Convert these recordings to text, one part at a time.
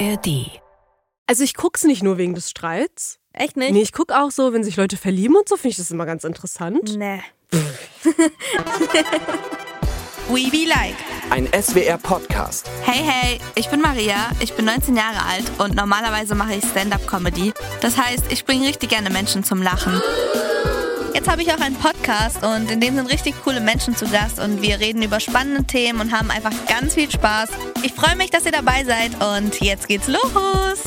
ARD. Also ich guck's nicht nur wegen des Streits. Echt nicht? Nee, ich guck auch so, wenn sich Leute verlieben und so, finde ich das immer ganz interessant. Nee. We Be Like. Ein SWR-Podcast. Hey, hey, ich bin Maria, ich bin 19 Jahre alt und normalerweise mache ich Stand-up-Comedy. Das heißt, ich bringe richtig gerne Menschen zum Lachen. Jetzt habe ich auch einen Podcast und in dem sind richtig coole Menschen zu Gast und wir reden über spannende Themen und haben einfach ganz viel Spaß. Ich freue mich, dass ihr dabei seid und jetzt geht's los.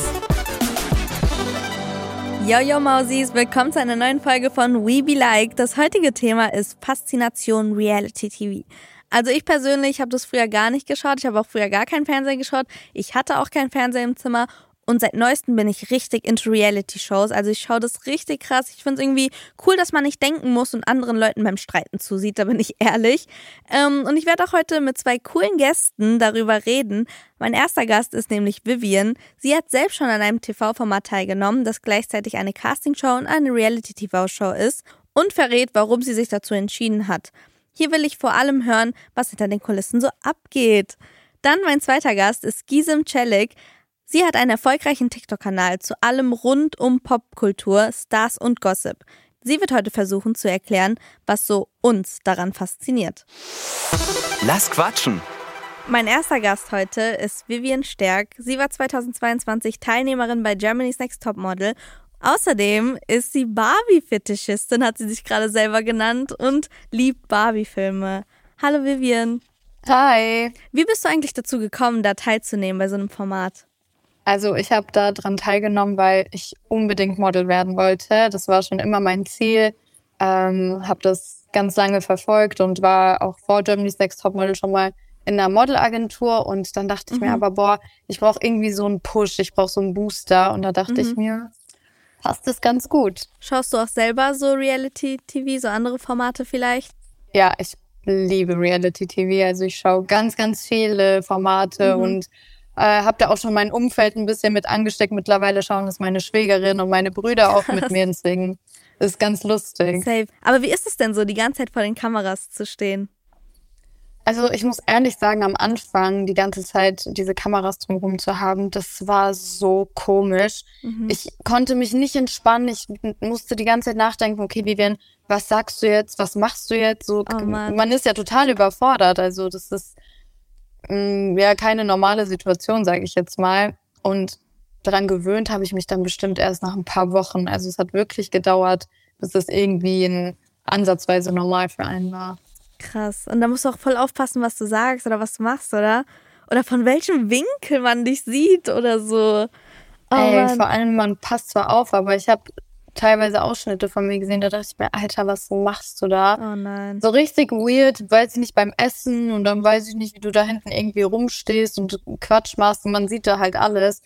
Yo, yo, Mausis, willkommen zu einer neuen Folge von We Be Like. Das heutige Thema ist Faszination Reality TV. Also ich persönlich habe das früher gar nicht geschaut. Ich habe auch früher gar keinen Fernseher geschaut. Ich hatte auch keinen Fernseher im Zimmer. Und seit neuestem bin ich richtig into Reality-Shows. Also ich schaue das richtig krass. Ich finde es irgendwie cool, dass man nicht denken muss und anderen Leuten beim Streiten zusieht, da bin ich ehrlich. Ähm, und ich werde auch heute mit zwei coolen Gästen darüber reden. Mein erster Gast ist nämlich Vivian. Sie hat selbst schon an einem TV-Format teilgenommen, das gleichzeitig eine Castingshow und eine Reality-TV-Show ist und verrät, warum sie sich dazu entschieden hat. Hier will ich vor allem hören, was hinter den Kulissen so abgeht. Dann mein zweiter Gast ist Gisem Celik. Sie hat einen erfolgreichen TikTok-Kanal zu allem rund um Popkultur, Stars und Gossip. Sie wird heute versuchen zu erklären, was so uns daran fasziniert. Lass quatschen. Mein erster Gast heute ist Vivian Stärk. Sie war 2022 Teilnehmerin bei Germany's Next Topmodel. Außerdem ist sie Barbie-Fetischistin, hat sie sich gerade selber genannt und liebt Barbie-Filme. Hallo Vivian. Hi. Wie bist du eigentlich dazu gekommen, da teilzunehmen bei so einem Format? Also ich habe da dran teilgenommen, weil ich unbedingt Model werden wollte. Das war schon immer mein Ziel. Ähm, habe das ganz lange verfolgt und war auch vor Germany's Next Topmodel schon mal in einer Modelagentur und dann dachte ich Mhm. mir aber, boah, ich brauche irgendwie so einen Push, ich brauche so einen Booster und da dachte ich Mhm. mir, passt das ganz gut. Schaust du auch selber so Reality-TV, so andere Formate vielleicht? Ja, ich liebe Reality TV. Also ich schaue ganz, ganz viele Formate Mhm. und äh, habe da auch schon mein Umfeld ein bisschen mit angesteckt. Mittlerweile schauen das meine Schwägerin und meine Brüder auch mit mir. Deswegen ist ganz lustig. Safe. Aber wie ist es denn so, die ganze Zeit vor den Kameras zu stehen? Also ich muss ehrlich sagen, am Anfang die ganze Zeit diese Kameras drumherum zu haben, das war so komisch. Mhm. Ich konnte mich nicht entspannen. Ich musste die ganze Zeit nachdenken, okay, Vivian, was sagst du jetzt? Was machst du jetzt? So, Oh man ist ja total überfordert. Also das ist ja keine normale Situation, sage ich jetzt mal. Und daran gewöhnt habe ich mich dann bestimmt erst nach ein paar Wochen. Also es hat wirklich gedauert, bis es irgendwie in ansatzweise normal für einen war. Krass. Und da musst du auch voll aufpassen, was du sagst oder was du machst, oder? Oder von welchem Winkel man dich sieht oder so. Oh Ey, vor allem, man passt zwar auf, aber ich habe teilweise Ausschnitte von mir gesehen, da dachte ich mir, Alter, was machst du da? Oh nein. So richtig weird, weiß ich nicht, beim Essen und dann weiß ich nicht, wie du da hinten irgendwie rumstehst und Quatsch machst und man sieht da halt alles.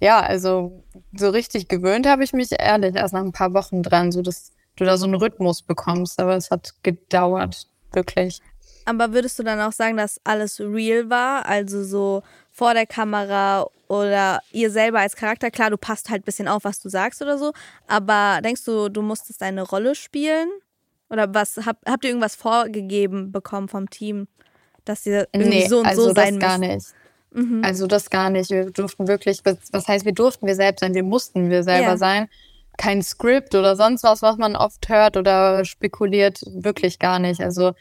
Ja, also so richtig gewöhnt habe ich mich ehrlich erst nach ein paar Wochen dran, so dass du da so einen Rhythmus bekommst, aber es hat gedauert, wirklich. Aber würdest du dann auch sagen, dass alles real war? Also so vor der Kamera oder ihr selber als Charakter? Klar, du passt halt ein bisschen auf, was du sagst oder so. Aber denkst du, du musstest eine Rolle spielen? Oder was hab, habt ihr irgendwas vorgegeben bekommen vom Team? Dass ihr irgendwie Nee, so und also so sein das gar nicht. Also das gar nicht. Wir durften wirklich, was heißt, wir durften wir selbst sein, wir mussten wir selber Ja. sein. Kein Skript oder sonst was, was man oft hört oder spekuliert, wirklich gar nicht. Also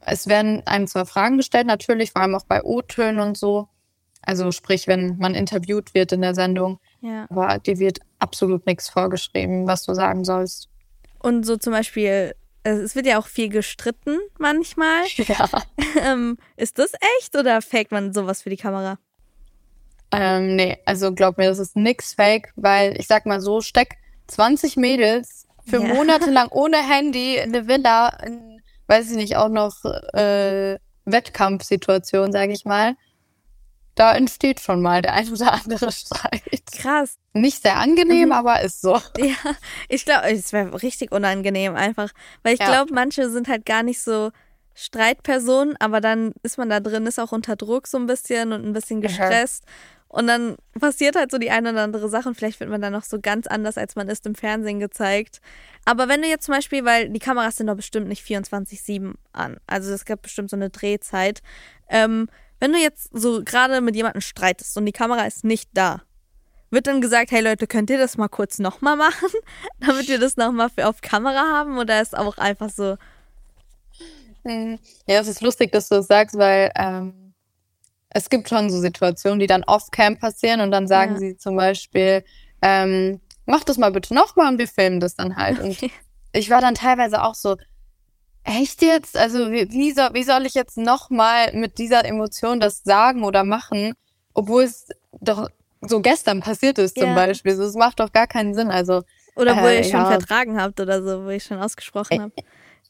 es werden einem zwar Fragen gestellt, natürlich, vor allem auch bei O-Tönen und so. Also sprich, wenn man interviewt wird in der Sendung, Ja. aber dir wird absolut nichts vorgeschrieben, was du sagen sollst. Und so zum Beispiel, es wird ja auch viel gestritten manchmal. Ja. Ähm, ist das echt oder faked man sowas für die Kamera? Ähm, nee, also glaub mir, das ist nix fake, weil ich sag mal so, steck 20 Mädels für Ja. Monate lang ohne Handy in eine Villa, in, weiß ich nicht, auch noch äh, Wettkampfsituation, sage ich mal. Da entsteht schon mal der ein oder andere Streit. Krass. Nicht sehr angenehm, aber ist so. Ja, ich glaube, es wäre richtig unangenehm einfach. Weil ich Ja. glaube, manche sind halt gar nicht so Streitpersonen, aber dann ist man da drin, ist auch unter Druck so ein bisschen und ein bisschen gestresst. Und dann passiert halt so die eine oder andere Sache und vielleicht wird man dann noch so ganz anders, als man ist im Fernsehen gezeigt. Aber wenn du jetzt zum Beispiel, weil die Kameras sind doch bestimmt nicht 24-7 an, also es gibt bestimmt so eine Drehzeit. Ähm, wenn du jetzt so gerade mit jemandem streitest und die Kamera ist nicht da, Wird dann gesagt, hey Leute, könnt ihr das mal kurz nochmal machen, damit wir das nochmal auf Kamera haben? Oder ist auch einfach so, Hm. Ja, es ist lustig, dass du das sagst, weil ähm, es gibt schon so Situationen, die dann off-cam passieren und dann sagen Ja. sie zum Beispiel, ähm, mach das mal bitte nochmal und wir filmen das dann halt. Und ich war dann teilweise auch so, echt jetzt? Also wie, wie, soll, wie soll ich jetzt nochmal mit dieser Emotion das sagen oder machen, obwohl es doch so gestern passiert ist zum Ja. Beispiel. So, Es macht doch gar keinen Sinn. Also oder wo Äh, ihr schon ja. vertragen habt oder so, wo ihr schon ausgesprochen habt.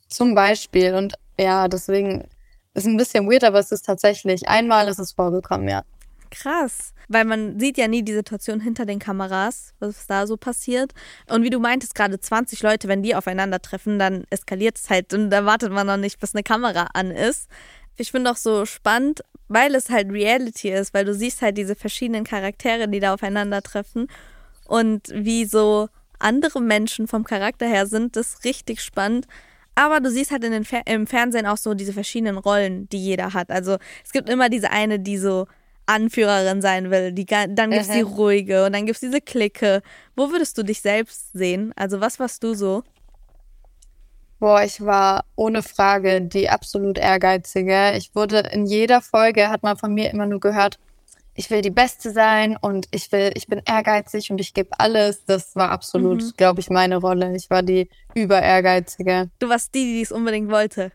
Zum Beispiel. Und ja, deswegen ist ein bisschen weird, aber es ist tatsächlich, einmal ist es vorgekommen, ja. Krass. Weil man sieht ja nie die Situation hinter den Kameras, was da so passiert. Und wie du meintest, gerade 20 Leute, wenn die aufeinandertreffen, dann eskaliert es halt und da wartet man noch nicht, bis eine Kamera an ist. Ich finde auch so spannend, weil es halt Reality ist, weil du siehst halt diese verschiedenen Charaktere, die da aufeinandertreffen und wie so andere Menschen vom Charakter her sind, das ist richtig spannend. Aber du siehst halt im Fernsehen auch so diese verschiedenen Rollen, die jeder hat. Also es gibt immer diese eine, die so Anführerin sein will. Die, dann gibt's die Mhm. ruhige und dann gibt's diese Clique. Wo würdest du dich selbst sehen? Also was warst du so? Boah, ich war ohne Frage die absolut ehrgeizige. Ich wurde in jeder Folge, hat man von mir immer nur gehört, ich will die Beste sein und ich will, ich bin ehrgeizig und ich gebe alles. Das war absolut, Mhm. glaube ich, meine Rolle. Ich war die über ehrgeizige. Du warst die, die es unbedingt wollte.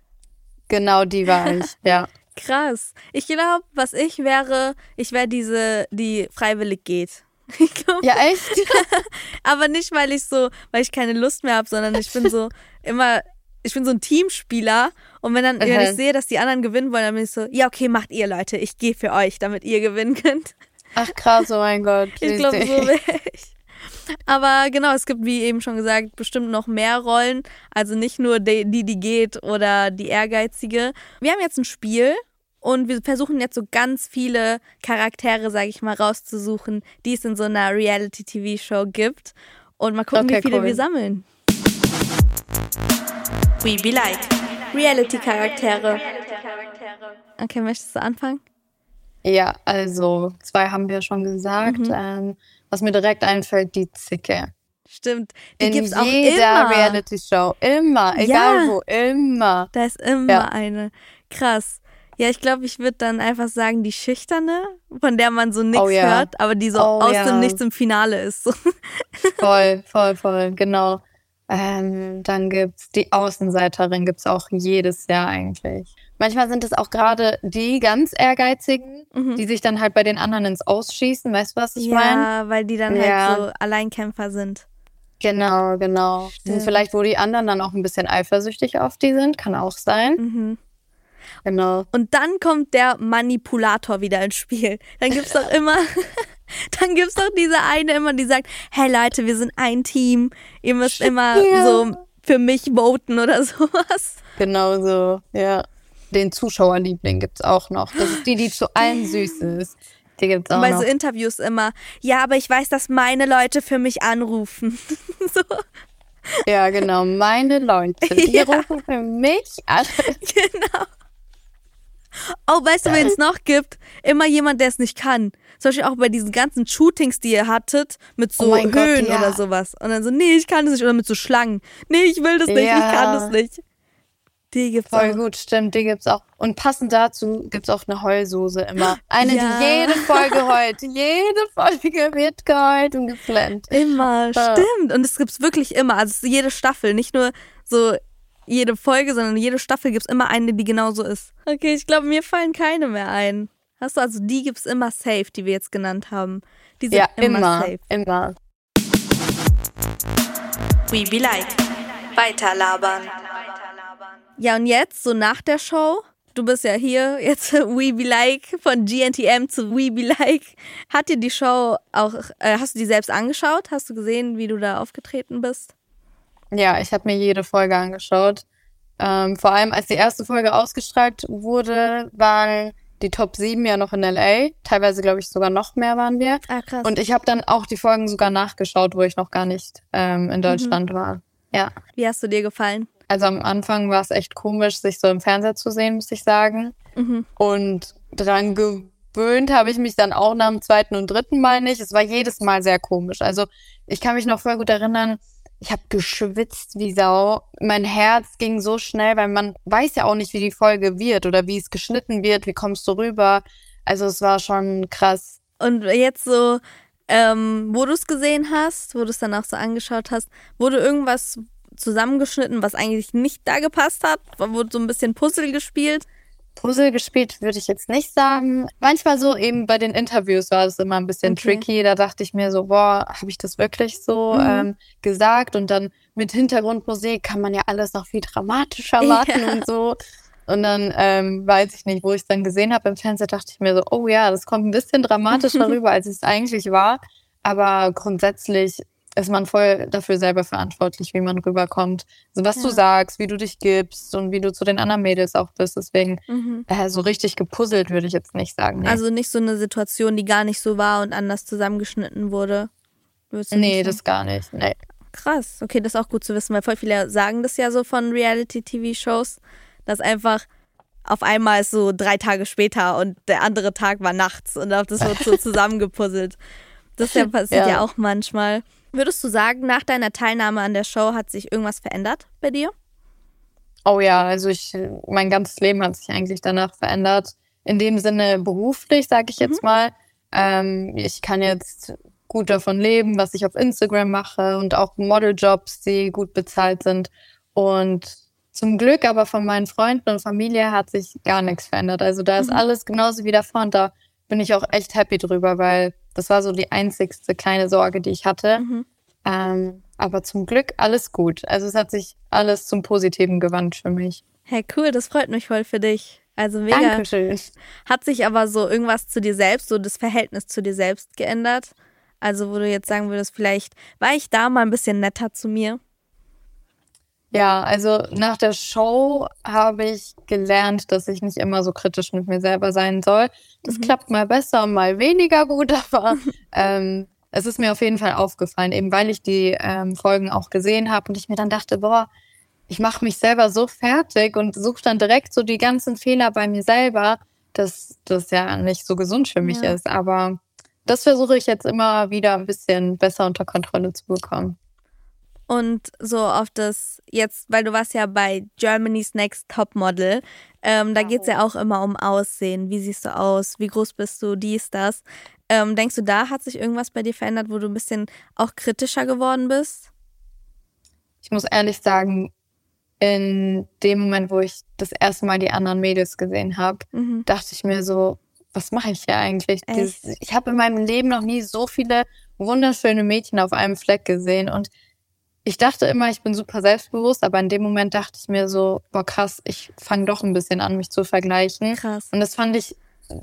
Genau die war ich, ja. Krass. Ich glaube, was ich wäre, ich wäre diese, die freiwillig geht. Ich glaube, Ja, echt? aber nicht, weil ich so, weil ich keine Lust mehr habe, sondern ich bin so immer, ich bin so ein Teamspieler und wenn dann, wenn Mhm. ich sehe, dass die anderen gewinnen wollen, dann bin ich so, ja, okay, macht ihr Leute, ich gehe für euch, damit ihr gewinnen könnt. Ach krass, oh mein Gott. Ich glaube, so wäre ich. Aber genau, es gibt, wie eben schon gesagt, bestimmt noch mehr Rollen. Also nicht nur die, die, die geht oder die ehrgeizige. Wir haben jetzt ein Spiel und wir versuchen jetzt so ganz viele Charaktere, sage ich mal, rauszusuchen, die es in so einer Reality-TV-Show gibt. Und mal gucken, Okay, wie viele cool. wir sammeln. We be like. Reality-Charaktere. Okay, möchtest du anfangen? Ja, also zwei haben wir schon gesagt. Mhm. Ähm, was mir direkt einfällt, die Zicke. Stimmt. Die In gibt's auch jeder immer. Reality-Show. Immer, egal Ja. wo, immer. Da ist immer Ja. eine. Krass. Ja, ich glaube, ich würde dann einfach sagen, die Schüchterne, von der man so nichts Oh ja. hört, aber die so Oh aus ja. dem Nichts im Finale ist. Voll, voll, voll, genau. Ähm, dann gibt's die Außenseiterin, gibt's auch jedes Jahr eigentlich. Manchmal sind es auch gerade die ganz Ehrgeizigen, Mhm. die sich dann halt bei den anderen ins Ausschießen. Weißt du, was ich meine? ja, weil die dann Ja. halt so Alleinkämpfer sind. Genau, genau. Stimmt. Und vielleicht, wo die anderen dann auch ein bisschen eifersüchtig auf die sind, kann auch sein. Mhm. Genau. Und dann kommt der Manipulator wieder ins Spiel. Dann gibt's doch immer, dann gibt's doch diese eine immer, die sagt, hey Leute, wir sind ein Team. Ihr müsst immer Ja. so für mich voten oder sowas. Genau so, ja. Den Zuschauerliebling gibt's auch noch. Das ist die, die zu allen süß ist. Die gibt's auch Und bei noch. so Interviews immer, ja, aber ich weiß, dass meine Leute für mich anrufen. so, Ja, genau. Meine Leute, die Ja. rufen für mich an. genau. Oh, weißt du, wen es noch gibt? Immer jemand, der es nicht kann. Zum Beispiel auch bei diesen ganzen Shootings, die ihr hattet, mit so Oh mein Gott, Höhen ja. oder sowas. Und dann so, nee, ich kann das nicht. Oder mit so Schlangen. Nee, ich will das nicht, ich Ja. kann das nicht. Die gibt's Voll auch. gut, stimmt, die gibt's auch. Und passend dazu gibt's auch eine Heulsoße immer. Eine, Ja. die jede Folge heult. Jede Folge wird geheult und geflennt. Immer, Ja. stimmt. Und es gibt's wirklich immer. Also es ist jede Staffel, nicht nur so jede Folge, sondern jede Staffel gibt's immer eine, die genauso ist. Okay, ich glaube, mir fallen keine mehr ein. Hast du also die gibt's immer safe, die wir jetzt genannt haben. Die sind Ja, immer, immer, safe. immer. We be like. Weiterlabern. Ja, und jetzt, so nach der Show, du bist ja hier, jetzt We Be Like, von GNTM zu We Be Like. Hat dir die Show auch, äh, hast du die selbst angeschaut? Hast du gesehen, wie du da aufgetreten bist? Ja, ich habe mir jede Folge angeschaut. Ähm, vor allem, als die erste Folge ausgestrahlt wurde, waren die Top 7 ja noch in LA. Teilweise, glaube ich, sogar noch mehr waren wir. Ah, krass. Und ich habe dann auch die Folgen sogar nachgeschaut, wo ich noch gar nicht ähm, in Deutschland war. Ja. wie hast du dir gefallen? Also am Anfang war es echt komisch, sich so im Fernseher zu sehen, muss ich sagen. Mhm. Und dran gewöhnt habe ich mich dann auch nach dem zweiten und dritten Mal nicht. Es war jedes Mal sehr komisch. Also ich kann mich noch voll gut erinnern, ich habe geschwitzt wie Sau. Mein Herz ging so schnell, weil man weiß ja auch nicht, wie die Folge wird oder wie es geschnitten wird, wie kommst du rüber. Also es war schon krass. Und jetzt so, ähm, wo du es gesehen hast, wo du es dann auch so angeschaut hast, wurde irgendwas zusammengeschnitten, was eigentlich nicht da gepasst hat? Wurde so ein bisschen Puzzle gespielt? Puzzle gespielt würde ich jetzt nicht sagen. Manchmal so eben bei den Interviews war es immer ein bisschen Okay. tricky. Da dachte ich mir so, boah, habe ich das wirklich so Mhm. ähm, gesagt? Und dann mit Hintergrundmusik kann man ja alles noch viel dramatischer machen Ja. und so. Und dann ähm, weiß ich nicht, wo ich es dann gesehen habe im Fernseher, dachte ich mir so, oh ja, das kommt ein bisschen dramatischer rüber, als es eigentlich war. Aber grundsätzlich ist man voll dafür selber verantwortlich, wie man rüberkommt. Also was du Ja. sagst, wie du dich gibst und wie du zu den anderen Mädels auch bist. Deswegen Mhm. äh, so richtig gepuzzelt würde ich jetzt nicht sagen. Nee, Also nicht so eine Situation, die gar nicht so war und anders zusammengeschnitten wurde. Du nee das gar nicht. Nee. Krass. Okay, das ist auch gut zu wissen, weil voll viele sagen das ja so von Reality-TV-Shows, dass einfach auf einmal ist so drei Tage später und der andere Tag war nachts und das wird so zusammengepuzzelt. Das ja passiert ja. Ja. auch manchmal. Würdest du sagen, nach deiner Teilnahme an der Show hat sich irgendwas verändert bei dir? Oh ja, also ich, mein ganzes Leben hat sich eigentlich danach verändert. In dem Sinne beruflich, sage ich jetzt mal. Ähm, ich kann jetzt gut davon leben, was ich auf Instagram mache und auch Modeljobs, die gut bezahlt sind. Und zum Glück aber von meinen Freunden und Familie hat sich gar nichts verändert. Also da ist alles genauso wie davor und da bin ich auch echt happy drüber, weil das war so die einzigste kleine Sorge, die ich hatte. Mhm. Ähm, aber zum Glück alles gut. Also es hat sich alles zum Positiven gewandt für mich. Hey, cool, das freut mich voll für dich. Also mega. Dankeschön. Hat sich aber so irgendwas zu dir selbst, so das Verhältnis zu dir selbst geändert? Also, wo du jetzt sagen würdest, vielleicht war ich da mal ein bisschen netter zu mir. Ja, also nach der Show habe ich gelernt, dass ich nicht immer so kritisch mit mir selber sein soll. Das klappt mal besser, mal weniger gut, aber ähm, es ist mir auf jeden Fall aufgefallen, eben weil ich die ähm, Folgen auch gesehen habe und ich mir dann dachte, boah, ich mache mich selber so fertig und suche dann direkt so die ganzen Fehler bei mir selber, dass das ja nicht so gesund für mich Ja. ist. Aber das versuche ich jetzt immer wieder ein bisschen besser unter Kontrolle zu bekommen. Und so auf das, jetzt, weil du warst ja bei Germany's Next Topmodel, ähm, da geht's ja auch immer um Aussehen. Wie siehst du aus? Wie groß bist du? Dies, das. Ähm, denkst du, da hat sich irgendwas bei dir verändert, wo du ein bisschen auch kritischer geworden bist? ich muss ehrlich sagen, in dem Moment, wo ich das erste Mal die anderen Mädels gesehen habe, Mhm. dachte ich mir so, was mache ich hier eigentlich? Dieses, ich habe in meinem Leben noch nie so viele wunderschöne Mädchen auf einem Fleck gesehen und ich dachte immer, ich bin super selbstbewusst, aber in dem Moment dachte ich mir so, boah krass, ich fange doch ein bisschen an, mich zu vergleichen. Krass. Und das fand ich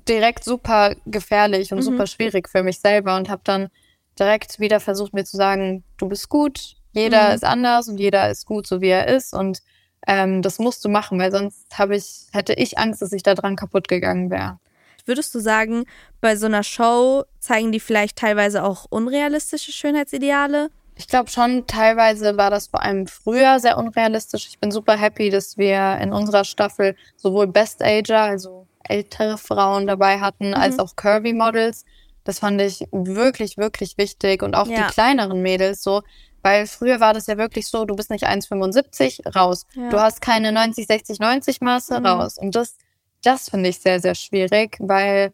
direkt super gefährlich und Mhm. super schwierig für mich selber und habe dann direkt wieder versucht, mir zu sagen, du bist gut, jeder Mhm. ist anders und jeder ist gut, so wie er ist und ähm, das musst du machen, weil sonst habe ich, hätte ich Angst, dass ich da dran kaputt gegangen wäre. Würdest du sagen, bei so einer Show zeigen die vielleicht teilweise auch unrealistische Schönheitsideale? Ich glaube schon, teilweise war das vor allem früher sehr unrealistisch. Ich bin super happy, dass wir in unserer Staffel sowohl Best Ager, also ältere Frauen dabei hatten, als auch Curvy Models. Das fand ich wirklich, wirklich wichtig. Und auch Ja. die kleineren Mädels so. Weil früher war das ja wirklich so, du bist nicht 1,75, raus. Ja. Du hast keine 90, 60, 90 Maße, Mhm. raus. Und das, das finde ich sehr, sehr schwierig, weil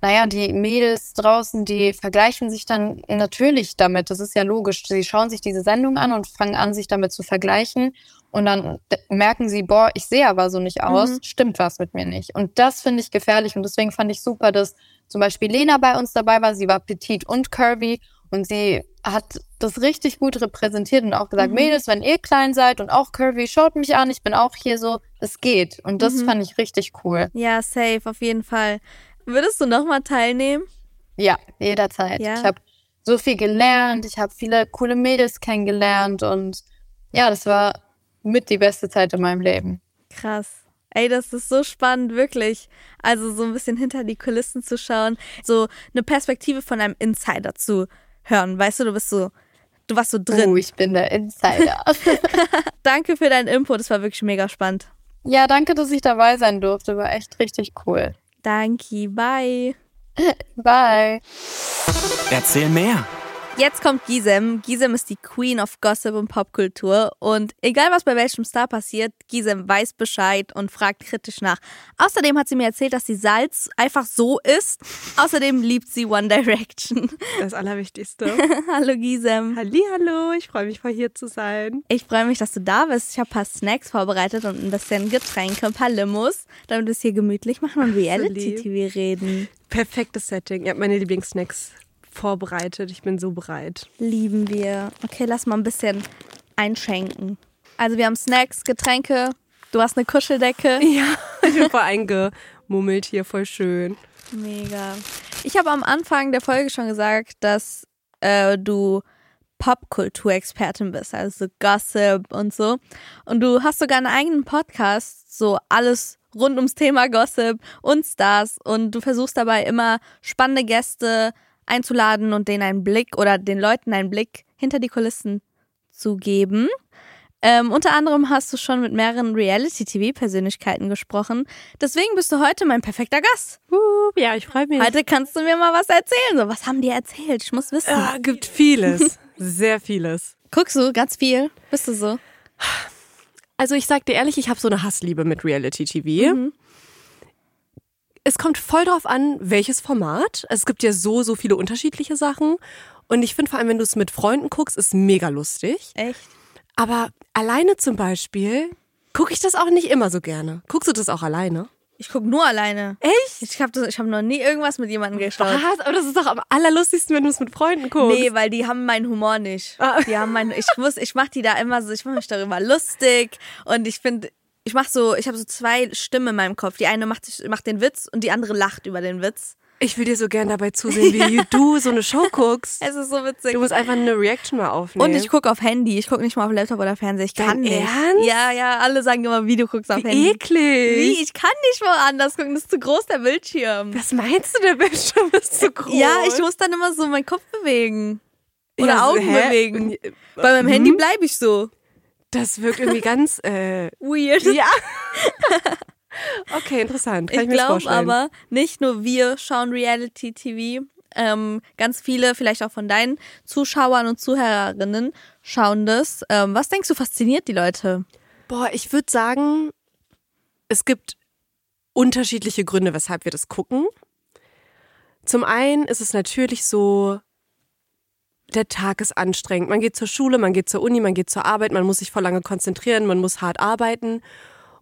naja, die Mädels draußen, die vergleichen sich dann natürlich damit. Das ist ja logisch. Sie schauen sich diese Sendung an und fangen an, sich damit zu vergleichen. Und dann merken sie, boah, ich sehe aber so nicht aus. Mhm. Stimmt was mit mir nicht. Und das finde ich gefährlich. Und deswegen fand ich super, dass zum Beispiel Lena bei uns dabei war. Sie war petit und curvy. Und sie hat das richtig gut repräsentiert und auch gesagt, Mhm. Mädels, wenn ihr klein seid und auch curvy, schaut mich an. Ich bin auch hier so. Es geht. Und das Mhm. fand ich richtig cool. Ja, safe, auf jeden Fall. Würdest du nochmal teilnehmen? Ja, jederzeit. Ja. Ich habe so viel gelernt, ich habe viele coole Mädels kennengelernt und ja, das war mit die beste Zeit in meinem Leben. Krass. Ey, das ist so spannend, wirklich. Also so ein bisschen hinter die Kulissen zu schauen, so eine Perspektive von einem Insider zu hören. Weißt du, du bist so, du warst so drin. Oh, ich bin der Insider. Danke für deinen Input, das war wirklich mega spannend. ja, danke, dass ich dabei sein durfte. War echt richtig cool. Danke, bye. Bye. Erzähl mehr. Jetzt kommt Gisem. Gisem ist die Queen of Gossip und Popkultur. Und egal was bei welchem Star passiert, Gisem weiß Bescheid und fragt kritisch nach. Außerdem hat sie mir erzählt, dass sie Salz einfach so isst. Außerdem liebt sie One Direction. Das Allerwichtigste. Hallo Gisem. Hallihallo, ich freue mich, voll hier zu sein. Ich freue mich, dass du da bist. Ich habe ein paar Snacks vorbereitet und ein bisschen Getränke, ein paar Limos, damit wir es hier gemütlich machen und Reality-TV reden. Perfektes Setting. Ihr habt meine Lieblingssnacks vorbereitet. Ich bin so bereit. Lieben wir. Okay, lass mal ein bisschen einschenken. Also wir haben Snacks, Getränke. Du hast eine Kuscheldecke. Ja, ich bin voll eingemummelt hier, voll schön. Mega. Ich habe am Anfang der Folge schon gesagt, dass äh, du Popkulturexpertin bist, also so Gossip und so. Und du hast sogar einen eigenen Podcast, so alles rund ums Thema Gossip und Stars. Und du versuchst dabei immer spannende Gäste einzuladen und denen einen Blick oder den Leuten einen Blick hinter die Kulissen zu geben. Ähm, unter anderem hast du schon mit mehreren Reality-TV-Persönlichkeiten gesprochen. Deswegen bist du heute mein perfekter Gast. Uh, ja, ich freue mich. Heute kannst du mir mal was erzählen. So, was haben die erzählt? Ich muss wissen. Ja, gibt vieles. Sehr vieles. Guckst du ganz viel? Bist du so? Also ich sag dir ehrlich, ich habe so eine Hassliebe mit Reality TV. Mhm. Es kommt voll drauf an, welches Format. Es gibt ja so, so viele unterschiedliche Sachen. Und ich finde vor allem, wenn du es mit Freunden guckst, ist mega lustig. Echt? Aber alleine zum Beispiel gucke ich das auch nicht immer so gerne. Guckst du das auch alleine? Ich guck nur alleine. Echt? Ich habe hab noch nie irgendwas mit jemandem geschaut. Was? Aber das ist doch am allerlustigsten, wenn du es mit Freunden guckst. Nee, weil die haben meinen Humor nicht. Ah. Die haben meinen, ich muss, ich mach die da immer so, ich mache mich darüber lustig und ich finde, ich mach so, ich habe so zwei Stimmen in meinem Kopf. Die eine macht, macht den Witz und die andere lacht über den Witz. Ich will dir so gern dabei zusehen, wie du so eine Show guckst. Es ist so witzig. Du musst einfach eine Reaction mal aufnehmen. und ich gucke auf Handy. Ich gucke nicht mal auf Laptop oder Fernseher. Ich kann Dein nicht. Ernst? Ja, ja, alle sagen immer, wie du guckst auf Wie Handy. eklig. Wie? Ich kann nicht woanders gucken. Das ist zu groß, der Bildschirm. Was meinst du, der Bildschirm ist zu groß? Ja, ich muss dann immer so meinen Kopf bewegen. Oder Ja, Augen hä? bewegen. Und- Bei meinem Mhm. Handy bleibe ich so. Das wirkt irgendwie ganz, äh, Weird. ja. okay, interessant. Kann ich, Ich glaube aber, nicht nur wir schauen Reality TV. Ähm, ganz viele, vielleicht auch von deinen Zuschauern und Zuhörerinnen, schauen das. Ähm, was denkst du, fasziniert die Leute? Boah, ich würde sagen, es gibt unterschiedliche Gründe, weshalb wir das gucken. Zum einen ist es natürlich so, der Tag ist anstrengend. Man geht zur Schule, man geht zur Uni, man geht zur Arbeit, man muss sich voll lange konzentrieren, man muss hart arbeiten.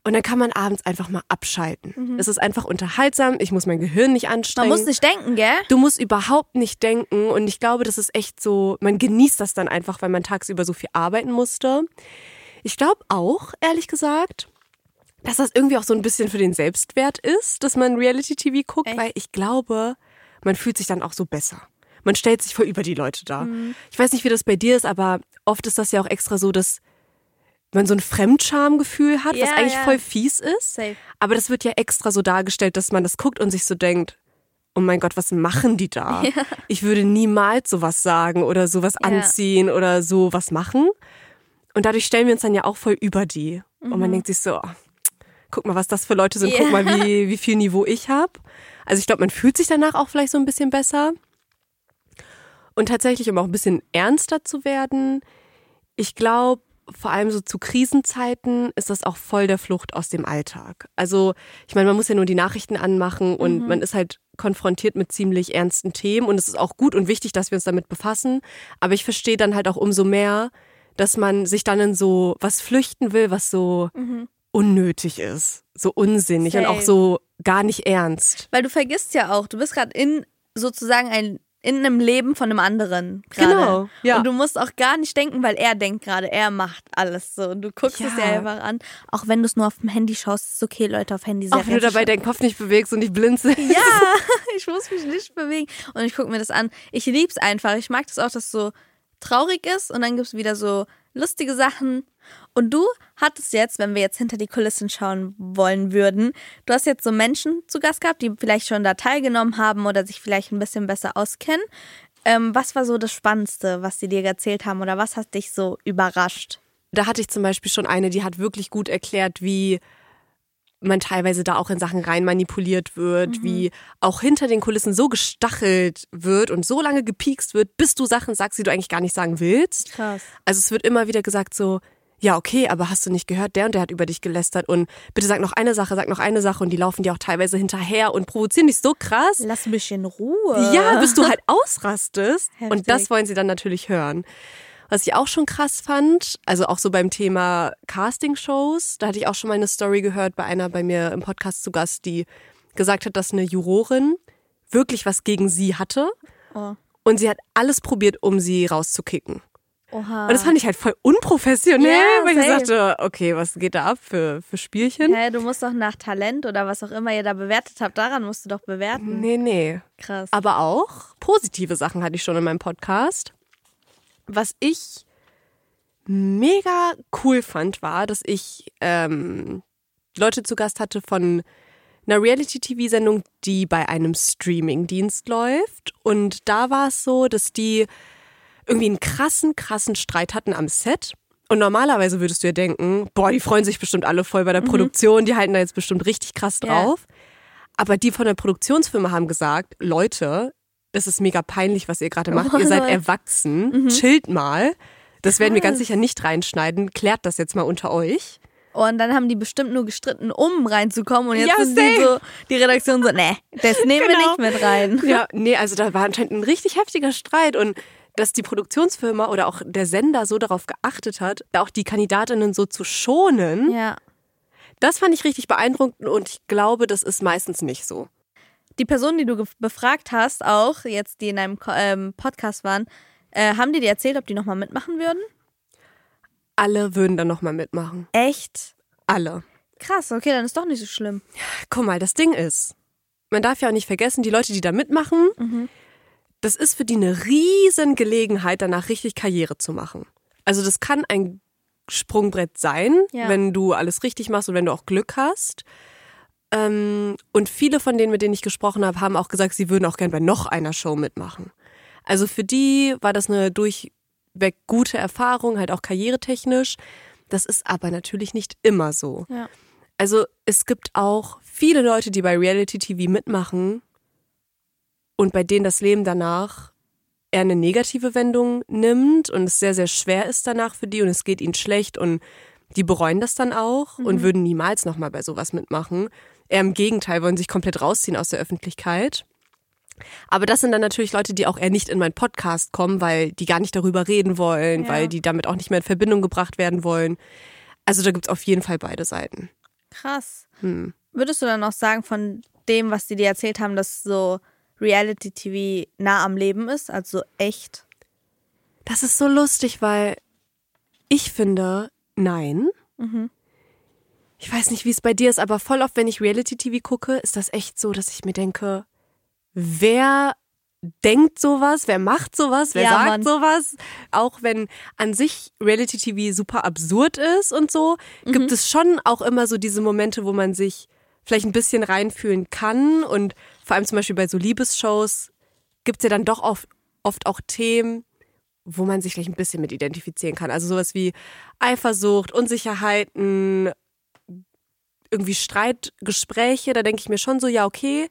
Und dann kann man abends einfach mal abschalten. Es ist einfach unterhaltsam, ich muss mein Gehirn nicht Man anstrengen. muss nicht denken, gell? Du musst überhaupt nicht denken und ich glaube, das ist echt so, man genießt das dann einfach, weil man tagsüber so viel arbeiten musste. Ich glaube auch, ehrlich gesagt, dass das irgendwie auch so ein bisschen für den Selbstwert ist, dass man Reality-TV guckt, Echt? weil ich glaube, man fühlt sich dann auch so besser. Man stellt sich voll über die Leute dar. Ich weiß nicht, wie das bei dir ist, aber oft ist das ja auch extra so, dass man so ein Fremdschamgefühl hat, was Ja, eigentlich ja. voll fies ist. Safe. Aber das wird ja extra so dargestellt, dass man das guckt und sich so denkt, oh mein Gott, was machen die da? Ich würde niemals sowas sagen oder sowas Ja. anziehen oder sowas machen. Und dadurch stellen wir uns dann ja auch voll über die. Und man denkt sich so, oh, guck mal, was das für Leute sind, guck Mhm. Ja. mal, wie, wie viel Niveau ich habe. Also ich glaube, man fühlt sich danach auch vielleicht so ein bisschen besser. Und tatsächlich, um auch ein bisschen ernster zu werden, ich glaube, vor allem so zu Krisenzeiten ist das auch voll der Flucht aus dem Alltag. Also, ich meine, man muss ja nur die Nachrichten anmachen und man ist halt konfrontiert mit ziemlich ernsten Themen und es ist auch gut und wichtig, dass wir uns damit befassen. Aber ich verstehe dann halt auch umso mehr, dass man sich dann in so was flüchten will, was so unnötig ist, so unsinnig und auch Same. so gar nicht ernst. Weil du vergisst ja auch, du bist gerade in sozusagen ein in einem Leben von einem anderen gerade. Genau, ja. Und du musst auch gar nicht denken, weil er denkt gerade, er macht alles so. Und du guckst es Ja. ja einfach an. Auch wenn du es nur auf dem Handy schaust, ist es okay, Leute auf Handy sehr Auch wenn du dabei deinen Kopf nicht bewegst und nicht blinzelst. Ja, ich muss mich nicht bewegen. Und ich gucke mir das an. Ich lieb's einfach. Ich mag das auch, dass es so traurig ist und dann gibt's wieder so lustige Sachen. Und du hattest jetzt, wenn wir jetzt hinter die Kulissen schauen wollen würden, du hast jetzt so Menschen zu Gast gehabt, die vielleicht schon da teilgenommen haben oder sich vielleicht ein bisschen besser auskennen. Ähm, was war so das Spannendste, was sie dir erzählt haben oder was hat dich so überrascht? Da hatte ich zum Beispiel schon eine, die hat wirklich gut erklärt, wie man teilweise da auch in Sachen rein manipuliert wird, wie auch hinter den Kulissen so gestachelt wird und so lange gepiekst wird, bis du Sachen sagst, die du eigentlich gar nicht sagen willst. Krass. Also es wird immer wieder gesagt so, ja, okay, aber hast du nicht gehört, der und der hat über dich gelästert und bitte sag noch eine Sache, sag noch eine Sache und die laufen dir auch teilweise hinterher und provozieren dich so krass. Lass mich in Ruhe. Ja, bis du halt ausrastest. Heftig. Und das wollen sie dann natürlich hören. Was ich auch schon krass fand, also auch so beim Thema Castingshows, da hatte ich auch schon mal eine Story gehört bei einer bei mir im Podcast zu Gast, die gesagt hat, dass eine Jurorin wirklich was gegen sie hatte. Oh. Und sie hat alles probiert, um sie rauszukicken. Oha. Und das fand ich halt voll unprofessionell, Ja, weil ich dachte, okay, was geht da ab für, für Spielchen? Hä, du musst doch nach Talent oder was auch immer ihr da bewertet habt, daran musst du doch bewerten. Nee, nee. Krass. Aber auch positive Sachen hatte ich schon in meinem Podcast. Was ich mega cool fand, war, dass ich ähm, Leute zu Gast hatte von einer Reality-TV-Sendung, die bei einem Streaming-Dienst läuft. Und da war es so, dass die irgendwie einen krassen, krassen Streit hatten am Set. Und normalerweise würdest du ja denken, boah, die freuen sich bestimmt alle voll bei der Produktion, die halten da jetzt bestimmt richtig krass drauf. Aber die von der Produktionsfirma haben gesagt, Leute, das ist mega peinlich, was ihr gerade macht. Oh ihr seid erwachsen, chillt mal. Das werden wir ganz sicher nicht reinschneiden. Klärt das jetzt mal unter euch. Und dann haben die bestimmt nur gestritten, um reinzukommen. Und jetzt Ja, sind die, so, die Redaktion so, nee, das nehmen wir Genau. nicht mit rein. Ja, nee, also da war anscheinend ein richtig heftiger Streit und dass die Produktionsfirma oder auch der Sender so darauf geachtet hat, auch die Kandidatinnen so zu schonen, Ja. das fand ich richtig beeindruckend und ich glaube, das ist meistens nicht so. Die Personen, die du befragt hast, auch jetzt, die in einem ähm, Podcast waren, äh, haben die dir erzählt, ob die nochmal mitmachen würden? Alle würden dann nochmal mitmachen. Echt? Alle. Krass, okay, dann ist doch nicht so schlimm. Guck mal, das Ding ist, man darf ja auch nicht vergessen, die Leute, die da mitmachen, das ist für die eine riesen Gelegenheit, danach richtig Karriere zu machen. Also das kann ein Sprungbrett sein, Ja. wenn du alles richtig machst und wenn du auch Glück hast. Ähm, und viele von denen, mit denen ich gesprochen habe, haben auch gesagt, sie würden auch gern bei noch einer Show mitmachen. Also für die war das eine durchweg gute Erfahrung, halt auch karrieretechnisch. Das ist aber natürlich nicht immer so. Ja. Also es gibt auch viele Leute, die bei Reality TV mitmachen und bei denen das Leben danach eher eine negative Wendung nimmt und es sehr, sehr schwer ist danach für die und es geht ihnen schlecht und die bereuen das dann auch und würden niemals nochmal bei sowas mitmachen. Eher im Gegenteil, wollen sich komplett rausziehen aus der Öffentlichkeit. Aber das sind dann natürlich Leute, die auch eher nicht in meinen Podcast kommen, weil die gar nicht darüber reden wollen, Ja. weil die damit auch nicht mehr in Verbindung gebracht werden wollen. Also da gibt's auf jeden Fall beide Seiten. Krass. Hm. Würdest du dann auch sagen, von dem, was die dir erzählt haben, dass so Reality-TV nah am Leben ist, also echt? Das ist so lustig, weil ich finde, nein. Ich weiß nicht, wie es bei dir ist, aber voll oft, wenn ich Reality-TV gucke, ist das echt so, dass ich mir denke, wer denkt sowas, wer macht sowas, wer Ja, sagt Mann. sowas. Auch wenn an sich Reality-TV super absurd ist und so, Mhm. gibt es schon auch immer so diese Momente, wo man sich vielleicht ein bisschen reinfühlen kann. Und vor allem zum Beispiel bei so Liebesshows gibt es ja dann doch oft, oft auch Themen, wo man sich vielleicht ein bisschen mit identifizieren kann. Also sowas wie Eifersucht, Unsicherheiten, irgendwie Streitgespräche. Da denke ich mir schon so, ja, okay,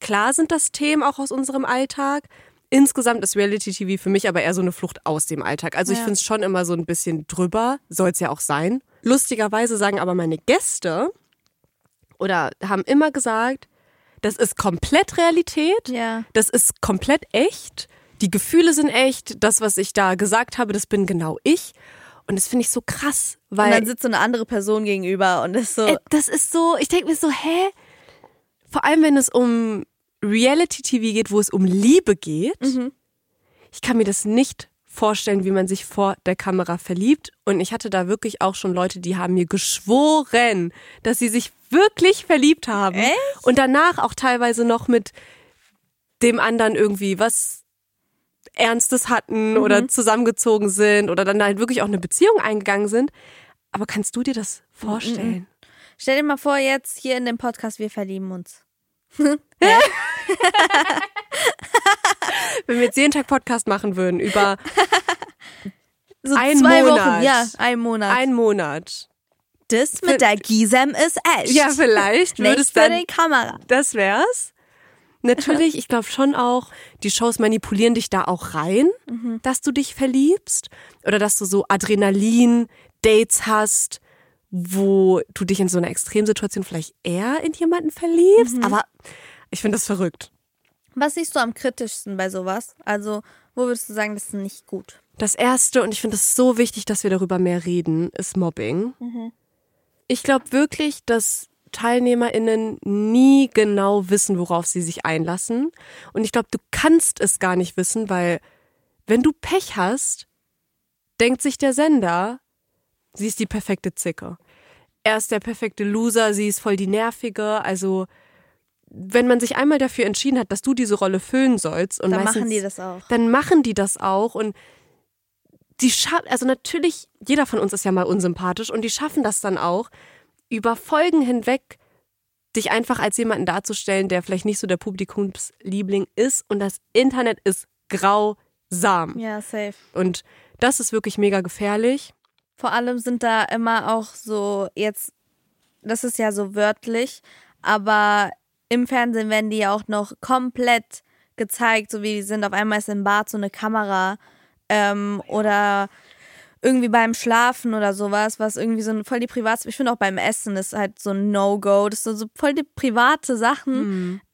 klar sind das Themen auch aus unserem Alltag. Insgesamt ist Reality TV für mich aber eher so eine Flucht aus dem Alltag. Also ich Ja. finde es schon immer so ein bisschen drüber, soll es ja auch sein. Lustigerweise sagen aber meine Gäste oder haben immer gesagt, das ist komplett Realität. Ja. Das ist komplett echt. Die Gefühle sind echt. Das, was ich da gesagt habe, das bin genau ich. Und das finde ich so krass, Und weil dann sitzt so eine andere Person gegenüber und ist so, äh, das ist so, ich denke mir so, hä? Vor allem, wenn es um Reality-TV geht, wo es um Liebe geht. Ich kann mir das nicht vorstellen, wie man sich vor der Kamera verliebt. Und ich hatte da wirklich auch schon Leute, die haben mir geschworen, dass sie sich wirklich verliebt haben. Echt? Und danach auch teilweise noch mit dem anderen irgendwie was Ernstes hatten oder zusammengezogen sind oder dann halt wirklich auch eine Beziehung eingegangen sind. Aber kannst du dir das vorstellen? stell dir mal vor, jetzt hier in dem Podcast, wir verlieben uns. Wenn wir jetzt jeden Tag Podcast machen würden über So Ein zwei Monat. Wochen, ja, ein Monat. einen Monat, Das mit der Gisem ist echt. Ja, vielleicht Nicht es für dann die Kamera. Das wär's. Natürlich, ich glaube schon auch, die Shows manipulieren dich da auch rein, Mhm. dass du dich verliebst oder dass du so Adrenalin-Dates hast, wo du dich in so einer Extremsituation vielleicht eher in jemanden verliebst. Mhm. Aber ich finde das verrückt. Was siehst du am kritischsten bei sowas? Also, wo würdest du sagen, das ist nicht gut? Das erste, und ich finde es so wichtig, dass wir darüber mehr reden, ist Mobbing. Ich glaube wirklich, dass TeilnehmerInnen nie genau wissen, worauf sie sich einlassen. Und ich glaube, du kannst es gar nicht wissen, weil wenn du Pech hast, denkt sich der Sender, sie ist die perfekte Zicke. Er ist der perfekte Loser, sie ist voll die nervige. Also, wenn man sich einmal dafür entschieden hat, dass du diese Rolle füllen sollst und Dann meistens, machen die das auch. dann machen die das auch und die schaffen, also natürlich, jeder von uns ist ja mal unsympathisch und die schaffen das dann auch, über Folgen hinweg dich einfach als jemanden darzustellen, der vielleicht nicht so der Publikumsliebling ist und das Internet ist grausam. Ja, safe. Und das ist wirklich mega gefährlich. Vor allem sind da immer auch so jetzt, das ist ja so wörtlich, aber im Fernsehen werden die ja auch noch komplett gezeigt, so wie die sind. Auf einmal ist im Bad so eine Kamera ähm, oder irgendwie beim Schlafen oder sowas, was irgendwie so ein, voll die Privat. Ich finde auch beim Essen ist halt so ein No-Go. Das sind so voll die private Sachen.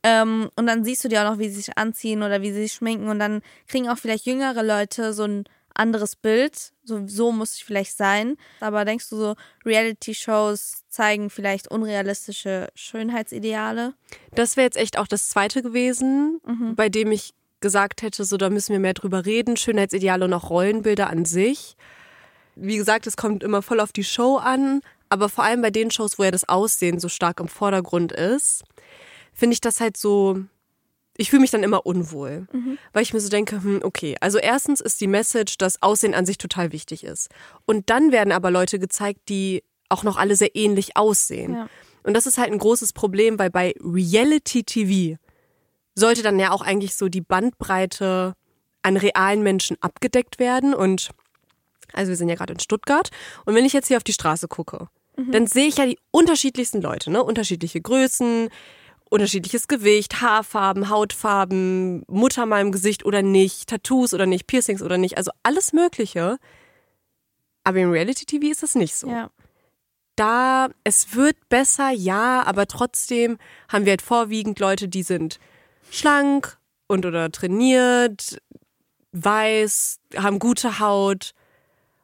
Ähm, und dann siehst du die auch noch, wie sie sich anziehen oder wie sie sich schminken. Und dann kriegen auch vielleicht jüngere Leute so ein anderes Bild. So, so muss ich vielleicht sein. Aber denkst du so, Reality-Shows zeigen vielleicht unrealistische Schönheitsideale? Das wäre jetzt echt auch das zweite gewesen, bei dem ich gesagt hätte, so da müssen wir mehr drüber reden. Schönheitsideale und auch Rollenbilder an sich. Wie gesagt, es kommt immer voll auf die Show an, aber vor allem bei den Shows, wo ja das Aussehen so stark im Vordergrund ist, finde ich das halt so. Ich fühle mich dann immer unwohl, weil ich mir so denke, hm, okay, also erstens ist die Message, dass Aussehen an sich total wichtig ist. Und dann werden aber Leute gezeigt, die auch noch alle sehr ähnlich aussehen. Ja. Und das ist halt ein großes Problem, weil bei Reality TV sollte dann ja auch eigentlich so die Bandbreite an realen Menschen abgedeckt werden. Und also wir sind ja gerade in Stuttgart. Und wenn ich jetzt hier auf die Straße gucke, dann sehe ich ja die unterschiedlichsten Leute, ne? Unterschiedliche Größen, unterschiedliches Gewicht, Haarfarben, Hautfarben, Mutter mal im Gesicht oder nicht, Tattoos oder nicht, Piercings oder nicht, also alles Mögliche. Aber im Reality TV ist das nicht so Ja. da, es wird besser, ja, aber trotzdem haben wir halt vorwiegend Leute, die sind schlank und oder trainiert, weiß, haben gute Haut.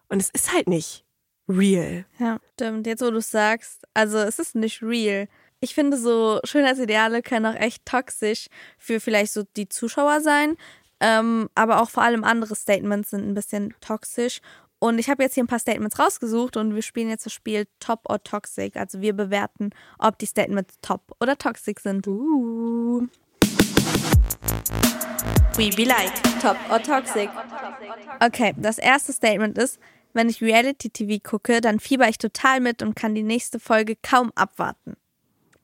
Und es ist halt nicht real. Ja, stimmt. Jetzt, wo du es sagst, also es ist nicht real. Ich finde, so Schönheitsideale können auch echt toxisch für vielleicht so die Zuschauer sein. Ähm, aber auch vor allem andere Statements sind ein bisschen toxisch. Und ich habe jetzt hier ein paar Statements rausgesucht und wir spielen jetzt das Spiel Top or Toxic. Also wir bewerten, ob die Statements top oder toxic sind. Uh. We be like top or toxic. Okay, das erste Statement ist, wenn ich Reality TV gucke, dann fieber ich total mit und kann die nächste Folge kaum abwarten.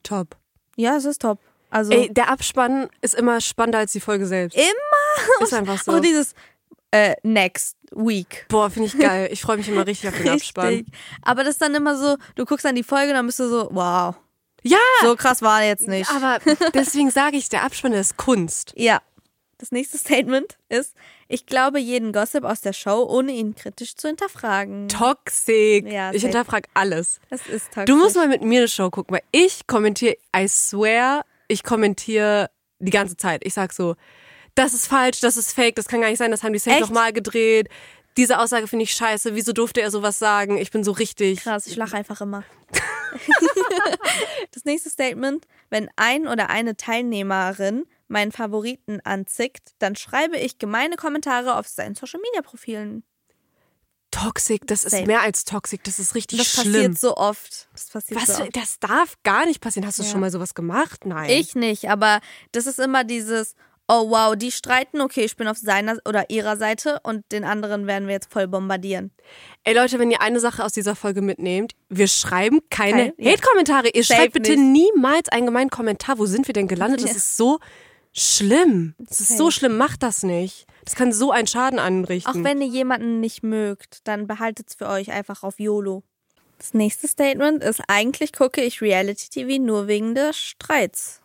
Top. Ja, es ist top. Also Ey, der Abspann ist immer spannender als die Folge selbst. immer Ist einfach so. auch dieses äh, Next Week. Boah, finde ich geil. Ich freue mich immer richtig auf den Abspann. Richtig. Aber das ist dann immer so, du guckst dann die Folge und dann bist du so, wow, Ja, so krass war jetzt nicht. aber deswegen sage ich, der Abspann ist Kunst. Ja. Das nächste Statement ist, ich glaube jeden Gossip aus der Show, ohne ihn kritisch zu hinterfragen. Toxic. Ja, ich hinterfrage alles. Das ist toxisch. Du musst mal mit mir eine Show gucken, weil ich kommentiere, I swear, ich kommentiere die ganze Zeit. Ich sag so, das ist falsch, das ist fake, das kann gar nicht sein, das haben die safe nochmal gedreht. Diese Aussage finde ich scheiße. Wieso durfte er sowas sagen? Ich bin so richtig. Krass, ich lache einfach immer. das nächste Statement, wenn ein oder eine Teilnehmerin meinen Favoriten anzickt, dann schreibe ich gemeine Kommentare auf seinen Social Media Profilen. Toxic, das ist Safe. mehr als toxic, das ist richtig Das schlimm. passiert so oft. Das passiert Was, so oft. das darf gar nicht passieren. Hast du Ja. schon mal sowas gemacht? Nein. Ich nicht, aber das ist immer dieses, oh wow, die streiten, okay, ich bin auf seiner oder ihrer Seite und den anderen werden wir jetzt voll bombardieren. Ey Leute, wenn ihr eine Sache aus dieser Folge mitnehmt, wir schreiben keine Kein-. Hate-Kommentare. Ihr Safe schreibt bitte nicht. niemals einen gemeinen Kommentar. Wo sind wir denn gelandet? Das Ja. ist so schlimm. Das ist so schlimm. Macht das nicht. Das kann so einen Schaden anrichten. Auch wenn ihr jemanden nicht mögt, dann behaltet's für euch einfach auf YOLO. Das nächste Statement ist, eigentlich gucke ich Reality-TV nur wegen des Streits.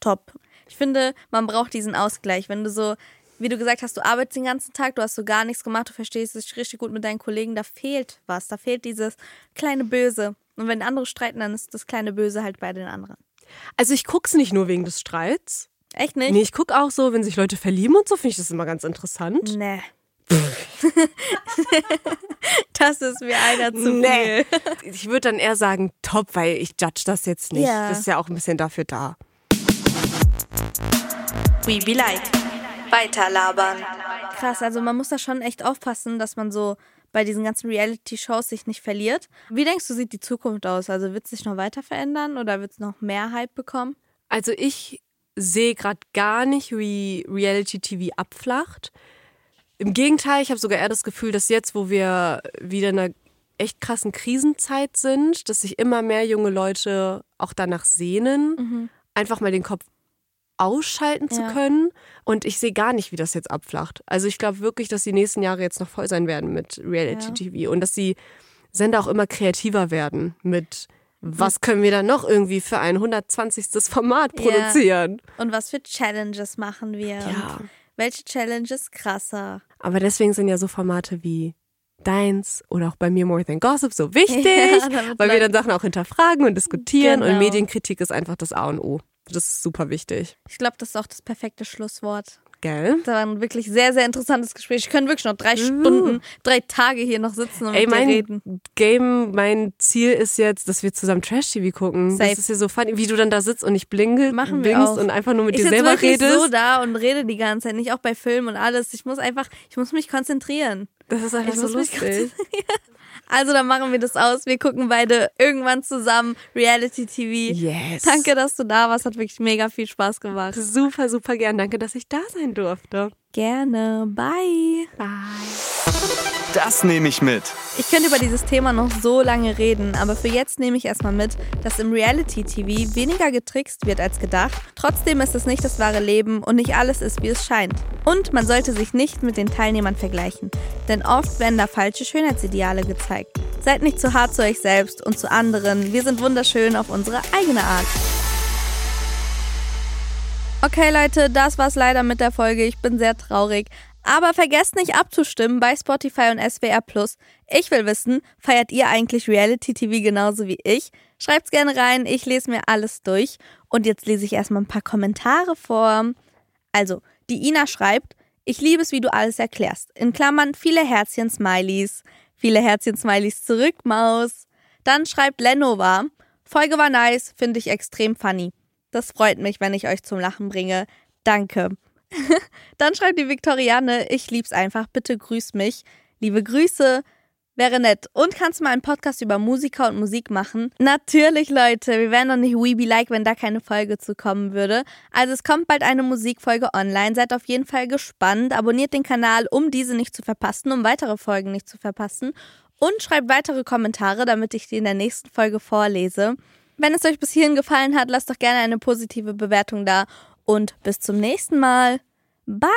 Top. Ich finde, man braucht diesen Ausgleich. Wenn du so, wie du gesagt hast, du arbeitest den ganzen Tag, du hast so gar nichts gemacht, du verstehst dich richtig gut mit deinen Kollegen, da fehlt was. Da fehlt dieses kleine Böse. Und wenn andere streiten, dann ist das kleine Böse halt bei den anderen. Also ich guck's nicht nur wegen des Streits. Echt nicht? Nee, ich guck auch so, wenn sich Leute verlieben und so, finde ich das immer ganz interessant. Nee. das ist mir einer zu Nee. viel. Ich würde dann eher sagen top, weil ich judge das jetzt nicht. Ja. Das ist ja auch ein bisschen dafür da. We be like. Weiterlabern. Krass, also man muss da schon echt aufpassen, dass man so bei diesen ganzen Reality-Shows sich nicht verliert. Wie denkst du, sieht die Zukunft aus? Also wird es sich noch weiter verändern oder wird es noch mehr Hype bekommen? Also ich sehe gerade gar nicht, wie Reality-TV abflacht. Im Gegenteil, ich habe sogar eher das Gefühl, dass jetzt, wo wir wieder in einer echt krassen Krisenzeit sind, dass sich immer mehr junge Leute auch danach sehnen, einfach mal den Kopf ausschalten zu Ja. können. Und ich sehe gar nicht, wie das jetzt abflacht. Also ich glaube wirklich, dass die nächsten Jahre jetzt noch voll sein werden mit Reality-TV und dass die Sender auch immer kreativer werden mit was können wir dann noch irgendwie für ein 120. Format Ja. produzieren? Und was für Challenges machen wir? Ja. Welche Challenge ist krasser? Aber deswegen sind ja so Formate wie deins oder auch bei mir More Than Gossip so wichtig, Ja, weil wir dann Sachen auch hinterfragen und diskutieren Genau. und Medienkritik ist einfach das A und O. Das ist super wichtig. Ich glaube, das ist auch das perfekte Schlusswort. Gell? Das war ein wirklich sehr, sehr interessantes Gespräch. Ich könnte wirklich noch drei Stunden, drei Tage hier noch sitzen und Ey, mit mein reden. Game, mein Ziel ist jetzt, dass wir zusammen Trash-TV gucken. Safe. Das ist ja so funny, wie du dann da sitzt und ich blinge, Machen blinkst und einfach nur mit ich dir selber redest. so da und rede die ganze Zeit, nicht auch bei Filmen und alles. Ich muss einfach, ich muss mich konzentrieren. das ist einfach Ich so lustig. Also dann machen wir das aus. Wir gucken beide irgendwann zusammen Reality TV. Yes. Danke, dass du da warst. Hat wirklich mega viel Spaß gemacht. Super, super gern. Danke, dass ich da sein durfte. Gerne. Bye. Das nehme ich mit. Ich könnte über dieses Thema noch so lange reden, aber für jetzt nehme ich erstmal mit, dass im Reality-TV weniger getrickst wird als gedacht. Trotzdem ist es nicht das wahre Leben und nicht alles ist, wie es scheint. Und man sollte sich nicht mit den Teilnehmern vergleichen, denn oft werden da falsche Schönheitsideale gezeigt. Seid nicht zu hart zu euch selbst und zu anderen. Wir sind wunderschön auf unsere eigene Art. Okay, Leute, das war's leider mit der Folge. Ich bin sehr traurig. Aber vergesst nicht abzustimmen bei Spotify und SWR Plus. Ich will wissen, feiert ihr eigentlich Reality TV genauso wie ich? Schreibt's gerne rein, ich lese mir alles durch. Und jetzt lese ich erstmal ein paar Kommentare vor. Also, die Ina schreibt, ich liebe es, wie du alles erklärst. In Klammern viele Herzchen-Smileys. Viele Herzchen-Smileys zurück, Maus. Dann schreibt Lenova, Folge war nice, finde ich extrem funny. Das freut mich, wenn ich euch zum Lachen bringe. Danke. Dann schreibt die Viktoriane, ich lieb's einfach, bitte grüß mich. Liebe Grüße, wäre nett. Und kannst du mal einen Podcast über Musiker und Musik machen? Natürlich, Leute, wir wären doch nicht We Be Like, wenn da keine Folge zu kommen würde. Also es kommt bald eine Musikfolge online, seid auf jeden Fall gespannt. Abonniert den Kanal, um diese nicht zu verpassen, um weitere Folgen nicht zu verpassen. Und schreibt weitere Kommentare, damit ich die in der nächsten Folge vorlese. Wenn es euch bis hierhin gefallen hat, lasst doch gerne eine positive Bewertung da. Und bis zum nächsten Mal. Bye!